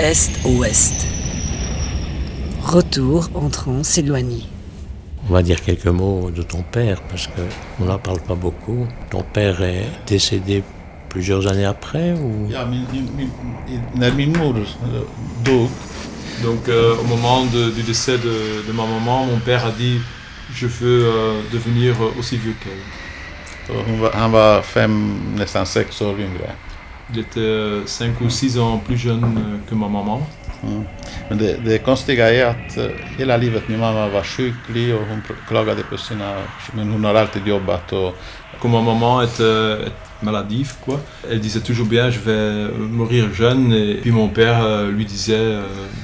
est-ouest. Retour en Transylvanie. On va dire quelques mots de ton père, parce qu'on n'en parle pas beaucoup. Ton père est décédé plusieurs années après ou... Donc euh, au moment de- du décès de, de ma maman, mon père a dit je veux euh, devenir aussi vieux qu'elle. och hon var, han var fem, Il était 5 ou 6 ans plus jeune euh, que ma maman. Mm. Men det, det konstiga är att hela livet min mamma var sjuklig och hon klagade på sina... Men hon har alltid jobbat och Comme ma maman était, était maladive, quoi, elle disait toujours bien je vais mourir jeune. Et puis mon père euh, lui disait euh,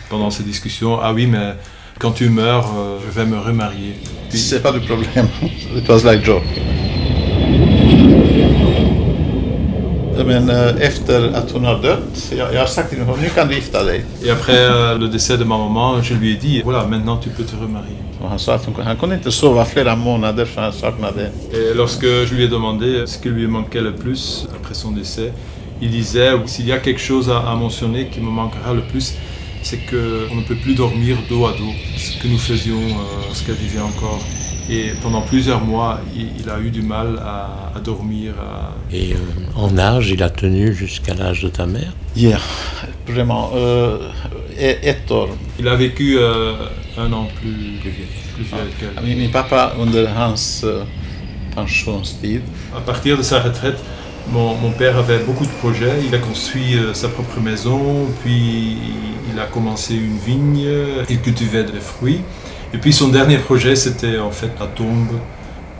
pendant ces discussions ah oui, mais quand tu meurs, euh, je vais me remarier. Puis, c'est pas du problem. It was like joke. Men efter att hon har dött, jag, jag har sagt till henne, nu kan du gifta dig. et après euh, le décès de ma maman, je lui ai dit voilà, maintenant tu peux te remarier. Och han sa att hon, han kunde inte sova flera månader för han saknade Et lorsque je lui ai demandé ce qui lui manquait le plus après son décès, il disait s'il y a quelque chose à, à mentionner qui me manquera le plus, c'est qu'on ne peut plus dormir dos à dos, ce que nous faisions euh, lorsqu'elle vivait encore. Et pendant plusieurs mois, il, il a eu du mal à, à dormir. à- Et euh, en âge, il a tenu jusqu'à l'âge de ta mère? Ja, vraiment. Uh, ett år. Il a vécu euh, un an plus, plus vieux, plus vieux qu'elle. Min, min pappa under hans uh, pensionstid À partir de sa retraite, mon, mon père avait beaucoup de projets. Il a construit euh, sa propre maison, puis il a commencé une vigne, il cultivait des fruits. Et puis son dernier projet, c'était en fait la tombe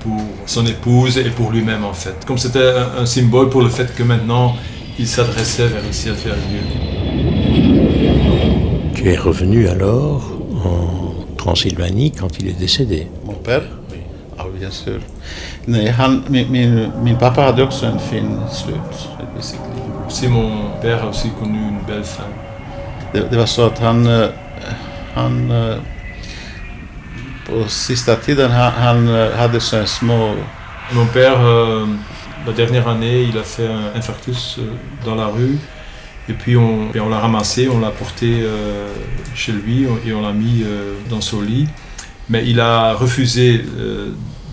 pour son épouse et pour lui-même en fait. Comme c'était un, un symbole pour le fait que maintenant il s'adressait vers le ciel, vers Dieu. Tu es revenu alors en Transylvanie quand il est décédé. Mon père? Ja, bien sûr. Nej, han, min, min, min pappa hade också en fin slut i sitt liv. Aussi mon père a aussi connu une belle fin. Det, var så att han, eh, han eh, eh, Mon père, euh, la dernière année, il a fait un infarctus euh, dans la rue. Et puis on, on l'a ramassé, on l'a porté euh, chez lui et on l'a mis dans son lit. Mais il a refusé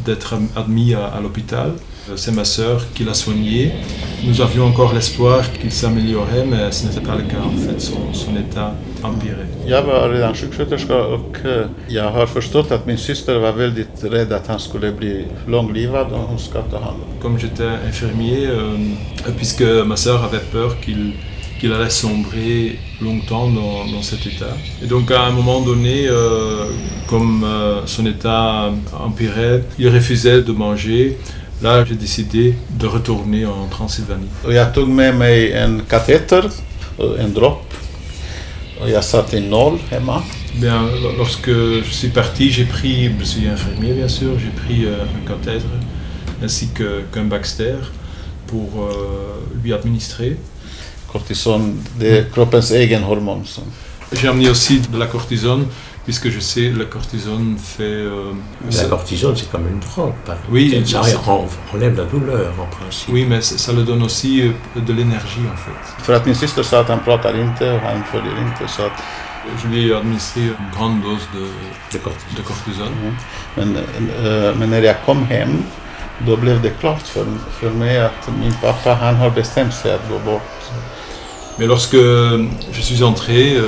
d'être admis à l'hôpital. Euh, C'est ma sœur qui l'a soigné. Nous avions encore l'espoir qu'il s'améliorait, mais ce n'était pas le cas en fait. Son, son état empirait. Jag var redan sjuksköterska och jag har förstått att min syster var väldigt rädd att han skulle bli långlivad och hon ska ta hand om Comme j'étais infirmier, euh, puisque ma sœur avait peur qu'il qu'il allait sombrer longtemps dans, dans cet état. Et donc à un moment donné, euh, comme euh, son état empirait, il refusait de manger. Là, j'ai décidé de retourner en Transylvanie. Jag tog med mig en kateter och en dropp. Jag satte in noll hemma. Bien, lo- lorsque je suis parti, j'ai pris, je suis infirmier bien sûr, j'ai pris euh, un cathètre ainsi qu'un Baxter pour euh, lui administrer. Kortison, det är kroppens egen hormon. J'ai amené aussi de la cortisone, puisque je sais la cortisone fait... euh, La cortisone, c'est comme une drogue. pas- Oui, ça enlève la douleur en principe. oui, mais ça, le donne aussi euh, de l'énergie en fait. för att min syster sa att han pratar inte och han följer inte. Så att, Je lui ai administré une grande dose de, De cortisone. de cortisone. men, eh, men när jag kom hem, då blev det klart för, för mig att min pappa han har bestämt sig att gå bort. Mais lorsque je suis entré euh,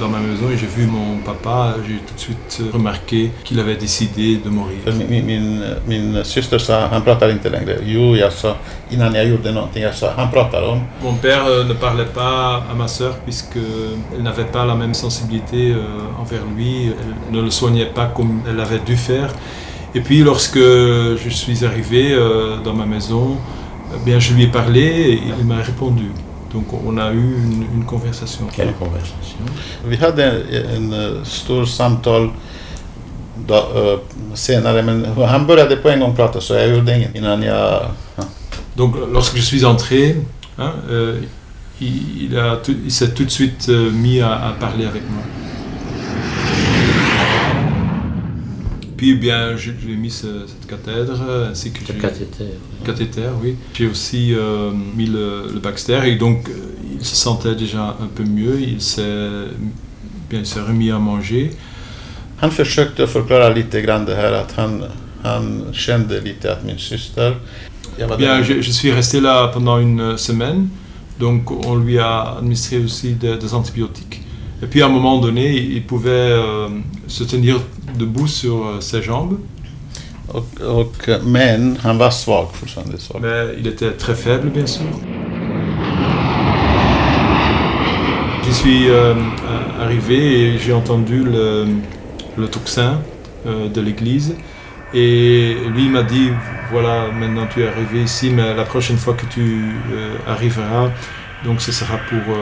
dans ma maison et j'ai vu mon papa, j'ai tout de suite remarqué qu'il avait décidé de mourir. Min, syster sa, han inte längre. Jo, jag sa, innan jag gjorde någonting, jag sa, han pratar om. Mon père euh, ne parlait pas à ma sœur puisqu'elle n'avait pas la même sensibilité euh, envers lui, elle ne le soignait pas comme elle avait dû faire. Et puis lorsque je suis arrivé euh, dans ma maison, bien, je lui ai parlé et il m'a répondu. Donc on a eu une, une conversation. Quelle conversation? Vi hade en, en eh, stor samtal då, eh, senare, men han började på en gång prata så jag gjorde inget innan jag... Ja. Donc lorsque je suis entré, hein, euh, il, il a tout- il s'est tout de suite euh, mis à, à parler avec moi. Puis bien, je, je lui ai mis ce- cette cathèdre ainsi que Le j'ai- cathéter. cathéter, oui. J'ai aussi euh, mis le, le Baxter et donc euh, il se sentait déjà un peu mieux, il s'est bien, il s'est remis à manger. Han försökte förklara lite grann det här att han, han kände lite att min syster... Bien, je, je suis resté là pendant une semaine, donc on lui a administré aussi des, des antibiotiques. Et puis à un moment donné, il pouvait euh, se tenir debout sur euh, ses jambes, men han var svag fortfarande. Svag. mais il était très faible bien sûr. J'y suis euh, arrivé et j'ai entendu le, le tocsin euh, de l'église. Et lui m'a dit, voilà, maintenant tu es arrivé ici, mais la prochaine fois que tu arriveras, donc ce sera pour,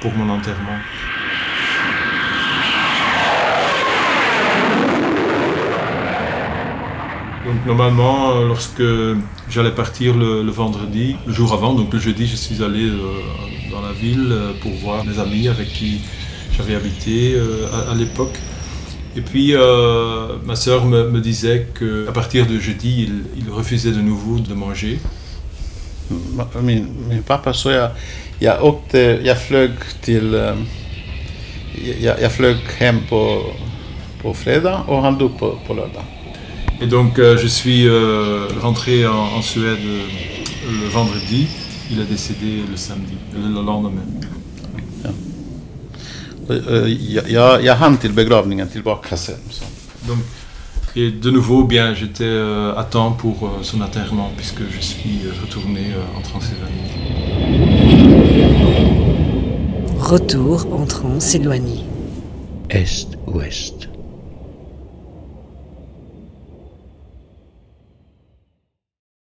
pour mon enterrement. Donc normalement, euh, lorsque j'allais partir le, vendredi, le jour avant, donc le jeudi, je suis allé euh, dans la ville euh, pour voir mes amis avec qui j'avais habité à, l'époque. Et puis ma sœur me, me disait qu'à partir de jeudi, il, refusait de nouveau de manger. Min, min pappa så jag, jag till... eh, Jag, jag flög hem på, på fredag och han dog på, på lördag. Et donc euh, je suis euh, rentré en, en Suède euh, le vendredi. Il est décédé le samedi, le, le lendemain. Och, Jag, jag, jag hann till begravningen tillbaka sen. Donc, et de nouveau, bien, j'étais euh, à temps pour euh, son enterrement puisque je suis euh, retourné euh, en Transylvanie. Retour en Transylvanie. Est-ouest.